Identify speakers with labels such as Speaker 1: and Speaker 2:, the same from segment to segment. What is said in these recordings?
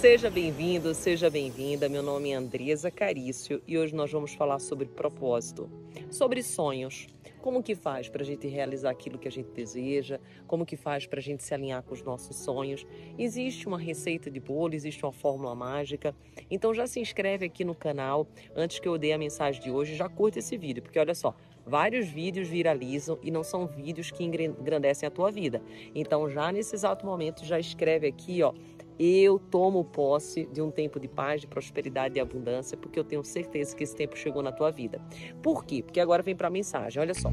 Speaker 1: Seja bem-vindo, seja bem-vinda. Meu nome é Andresa Carício e hoje nós vamos falar sobre propósito, sobre sonhos. Como que faz para a gente realizar aquilo que a gente deseja? Como que faz para a gente se alinhar com os nossos sonhos? Existe uma receita de bolo, existe uma fórmula mágica. Então já se inscreve aqui no canal. Antes que eu dê a mensagem de hoje, já curta esse vídeo, porque olha só, vários vídeos viralizam e não são vídeos que engrandecem a tua vida. Então já nesse exato momento já escreve aqui, ó, eu tomo posse de um tempo de paz, de prosperidade e abundância, porque eu tenho certeza que esse tempo chegou na tua vida. Por quê? Porque agora vem para a mensagem, olha só.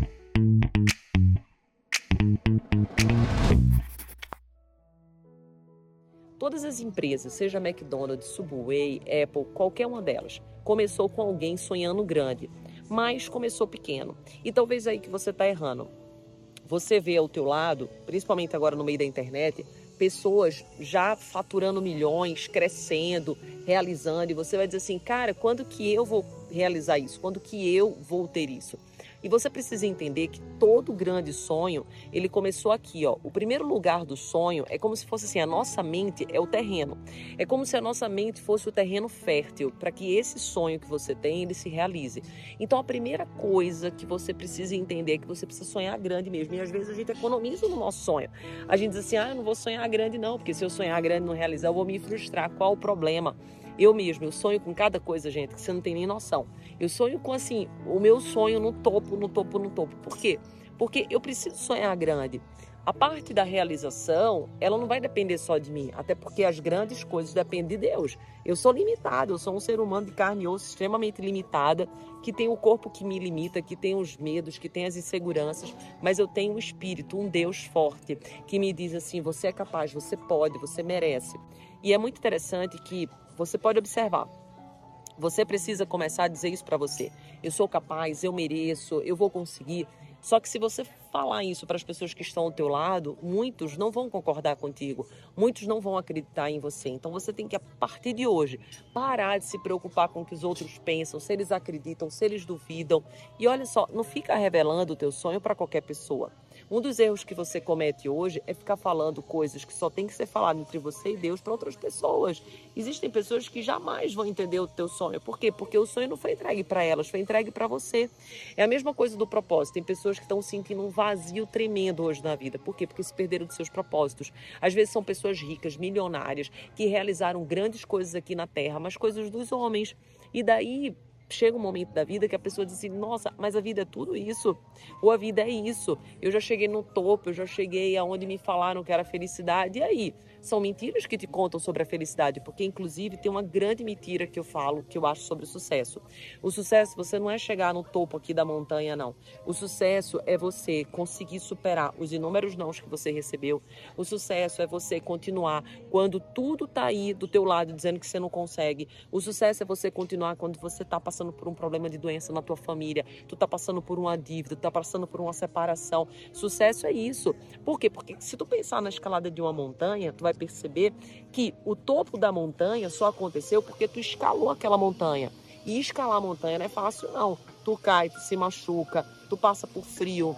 Speaker 1: Todas as empresas, seja McDonald's, Subway, Apple, qualquer uma delas, começou com alguém sonhando grande, mas começou pequeno. E talvez aí que você está errando. Você vê ao teu lado, principalmente agora no meio da internet, pessoas já faturando milhões, crescendo, realizando, e você vai dizer assim, cara, quando que eu vou realizar isso? Quando que eu vou ter isso? E você precisa entender que todo grande sonho, ele começou aqui, ó. O primeiro lugar do sonho é como se fosse assim, a nossa mente é o terreno. É como se a nossa mente fosse o terreno fértil para que esse sonho que você tem, ele se realize. Então a primeira coisa que você precisa entender é que você precisa sonhar grande mesmo. E às vezes a gente economiza no nosso sonho. A gente diz assim: "Ah, eu não vou sonhar grande não, porque se eu sonhar grande e não realizar, eu vou me frustrar". Qual o problema? Eu mesmo, eu sonho com cada coisa, gente, que você não tem nem noção. Eu sonho com, assim, o meu sonho no topo, no topo, no topo. Por quê? Porque eu preciso sonhar grande. A parte da realização, ela não vai depender só de mim, até porque as grandes coisas dependem de Deus. Eu sou limitado, eu sou um ser humano de carne e osso extremamente limitada, que tem o corpo que me limita, que tem os medos, que tem as inseguranças, mas eu tenho um espírito, um Deus forte, que me diz assim: você é capaz, você pode, você merece. E é muito interessante que você pode observar. Você precisa começar a dizer isso para você. Eu sou capaz, eu mereço, eu vou conseguir. Só que se você falar isso para as pessoas que estão ao teu lado, muitos não vão concordar contigo, muitos não vão acreditar em você. Então você tem que a partir de hoje parar de se preocupar com o que os outros pensam, se eles acreditam, se eles duvidam. E olha só, não fica revelando o teu sonho para qualquer pessoa. Um dos erros que você comete hoje é ficar falando coisas que só tem que ser falado entre você e Deus para outras pessoas. Existem pessoas que jamais vão entender o teu sonho. Por quê? Porque o sonho não foi entregue para elas, foi entregue para você. É a mesma coisa do propósito. Tem pessoas que estão sentindo um vazio tremendo hoje na vida. Por quê? Porque se perderam dos seus propósitos. Às vezes são pessoas ricas, milionárias, que realizaram grandes coisas aqui na terra, mas coisas dos homens. E daí chega um momento da vida que a pessoa diz assim: nossa, mas a vida é tudo isso, ou a vida é isso. Eu já cheguei no topo, eu já cheguei aonde me falaram que era felicidade, e aí? São mentiras que te contam sobre a felicidade, porque inclusive tem uma grande mentira que eu falo, que eu acho sobre o sucesso. O sucesso, você não é chegar no topo aqui da montanha, não. O sucesso é você conseguir superar os inúmeros nãos que você recebeu. O sucesso é você continuar quando tudo tá aí do teu lado dizendo que você não consegue. O sucesso é você continuar quando você tá passando por um problema de doença na tua família, tu tá passando por uma dívida, tu tá passando por uma separação. Sucesso é isso. Por quê? Porque se tu pensar na escalada de uma montanha, tu vai perceber que o topo da montanha só aconteceu porque tu escalou aquela montanha. E escalar a montanha não é fácil, não. Tu cai, tu se machuca, tu passa por frio,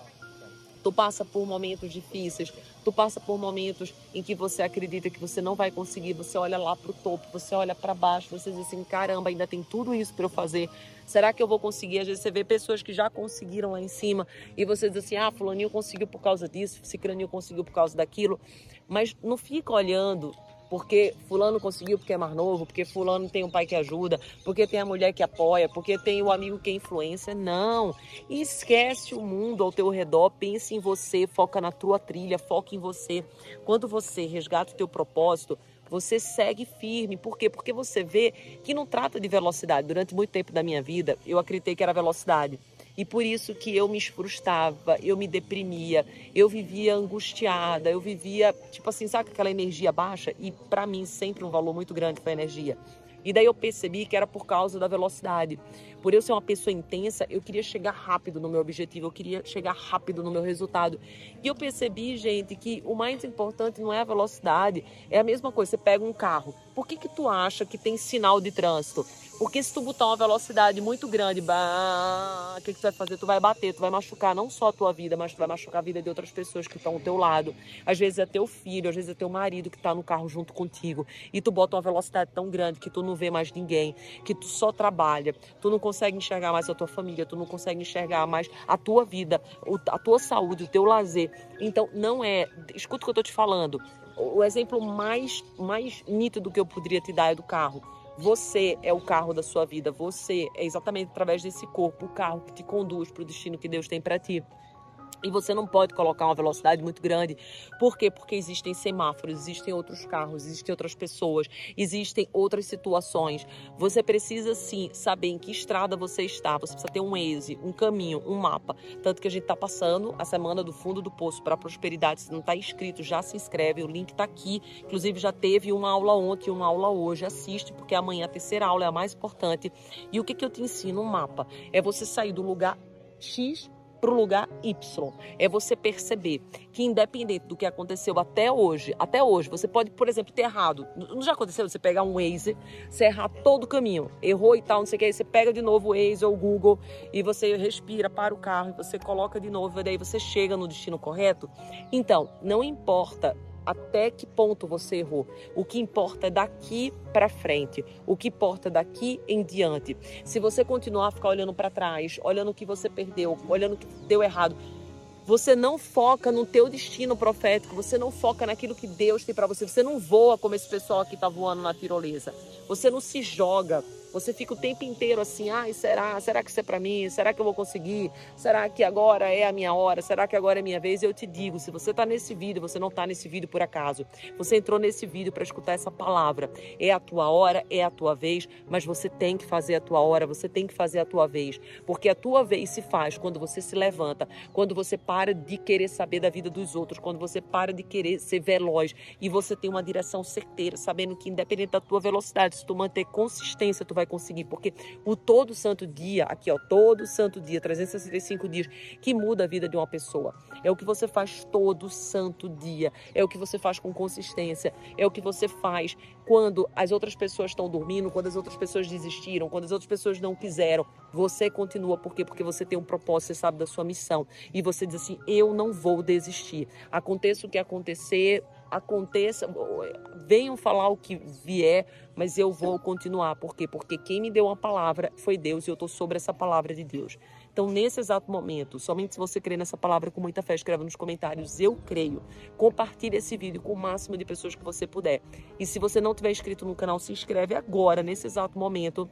Speaker 1: tu passa por momentos difíceis, tu passa por momentos em que você acredita que você não vai conseguir, você olha lá para o topo, você olha para baixo, você diz assim, caramba, ainda tem tudo isso para eu fazer. Será que eu vou conseguir? Às vezes você vê pessoas que já conseguiram lá em cima e você diz assim, ah, fulaninho conseguiu por causa disso, cicraninho conseguiu por causa daquilo. Mas não fica olhando porque fulano conseguiu porque é mais novo, porque fulano tem um pai que ajuda, porque tem a mulher que apoia, porque tem o amigo que é influência. Não. Esquece o mundo ao teu redor, pense em você, foca na tua trilha, foca em você. Quando você resgata o teu propósito, você segue firme. Por quê? Porque você vê que não trata de velocidade. Durante muito tempo da minha vida, eu acreditei que era velocidade. E por isso que eu me frustrava, eu me deprimia, eu vivia angustiada, eu vivia, tipo assim, sabe aquela energia baixa? E para mim sempre um valor muito grande foi a energia. E daí eu percebi que era por causa da velocidade. Por eu ser uma pessoa intensa, eu queria chegar rápido no meu objetivo, eu queria chegar rápido no meu resultado. E eu percebi, gente, que o mais importante não é a velocidade, é a mesma coisa. Você pega um carro, por que que tu acha que tem sinal de trânsito? Porque se tu botar uma velocidade muito grande, bah, o que, que tu vai fazer? Tu vai bater, tu vai machucar não só a tua vida, mas tu vai machucar a vida de outras pessoas que estão ao teu lado. Às vezes é teu filho, às vezes é teu marido que está no carro junto contigo. E tu bota uma velocidade tão grande que tu não vê mais ninguém, que tu só trabalha, tu não consegue enxergar mais a tua família, tu não consegue enxergar mais a tua vida, a tua saúde, o teu lazer. Então, não é. Escuta o que eu estou te falando. O exemplo mais, mais nítido que eu poderia te dar é do carro você é o carro da sua vida. Você é exatamente através desse corpo o carro que te conduz para o destino que Deus tem para ti. E você não pode colocar uma velocidade muito grande. Por quê? Porque existem semáforos, existem outros carros, existem outras pessoas, existem outras situações. Você precisa sim saber em que estrada você está. Você precisa ter um Waze, um caminho, um mapa. Tanto que a gente está passando a semana do fundo do poço para a prosperidade. Se não está inscrito, já se inscreve. O link está aqui. Inclusive já teve uma aula ontem, uma aula hoje. Assiste, porque amanhã a terceira aula é a mais importante. E o que, que eu te ensino? Um mapa. É você sair do lugar X para o lugar Y. É você perceber que independente do que aconteceu até hoje, até hoje, você pode, por exemplo, ter errado. Não já aconteceu você pegar um Waze, você errar todo o caminho, errou e tal, não sei o que, aí você pega de novo o Waze ou o Google e você respira, para o carro, e você coloca de novo, e daí você chega no destino correto. Então, não importa até que ponto você errou. O que importa é daqui para frente. O que importa é daqui em diante. Se você continuar a ficar olhando para trás, olhando o que você perdeu, olhando o que deu errado, você não foca no teu destino profético, você não foca naquilo que Deus tem para você. Você não voa como esse pessoal que está voando na tirolesa. Você não se joga você fica o tempo inteiro assim, ai, será? Será que isso é para mim? Será que eu vou conseguir? Será que agora é a minha hora? Será que agora é a minha vez? Eu te digo, se você está nesse vídeo, você não está nesse vídeo por acaso. Você entrou nesse vídeo para escutar essa palavra. É a tua hora, é a tua vez, mas você tem que fazer a tua hora, você tem que fazer a tua vez, porque a tua vez se faz quando você se levanta, quando você para de querer saber da vida dos outros, quando você para de querer ser veloz e você tem uma direção certeira, sabendo que independente da tua velocidade, se tu manter consistência, tu vai conseguir, porque o todo santo dia, aqui ó, todo santo dia, 365 dias, que muda a vida de uma pessoa. É o que você faz todo santo dia, é o que você faz com consistência, é o que você faz quando as outras pessoas estão dormindo, quando as outras pessoas desistiram, quando as outras pessoas não quiseram. Você continua, por quê? Porque você tem um propósito, você sabe da sua missão. E você diz assim: eu não vou desistir. Aconteça o que acontecer, aconteça, venham falar o que vier, mas eu vou continuar. Por quê? Porque quem me deu uma palavra foi Deus e eu estou sobre essa palavra de Deus. Então, nesse exato momento, somente se você crê nessa palavra com muita fé, escreva nos comentários, eu creio. Compartilhe esse vídeo com o máximo de pessoas que você puder. E se você não tiver inscrito no canal, se inscreve agora, nesse exato momento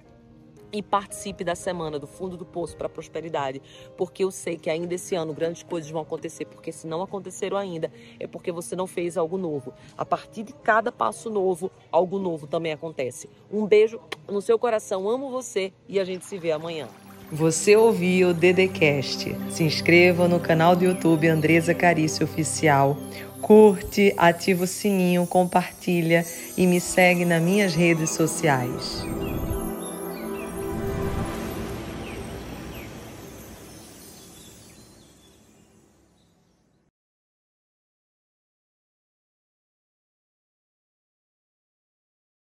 Speaker 1: e participe da semana do Fundo do Poço para a Prosperidade, porque eu sei que ainda esse ano grandes coisas vão acontecer, porque se não aconteceram ainda, é porque você não fez algo novo. A partir de cada passo novo, algo novo também acontece. Um beijo no seu coração, amo você e a gente se vê amanhã.
Speaker 2: Você ouviu o Dedecast. Se inscreva no canal do YouTube Andresa Carício Oficial. Curte, ativa o sininho, compartilha e me segue nas minhas redes sociais.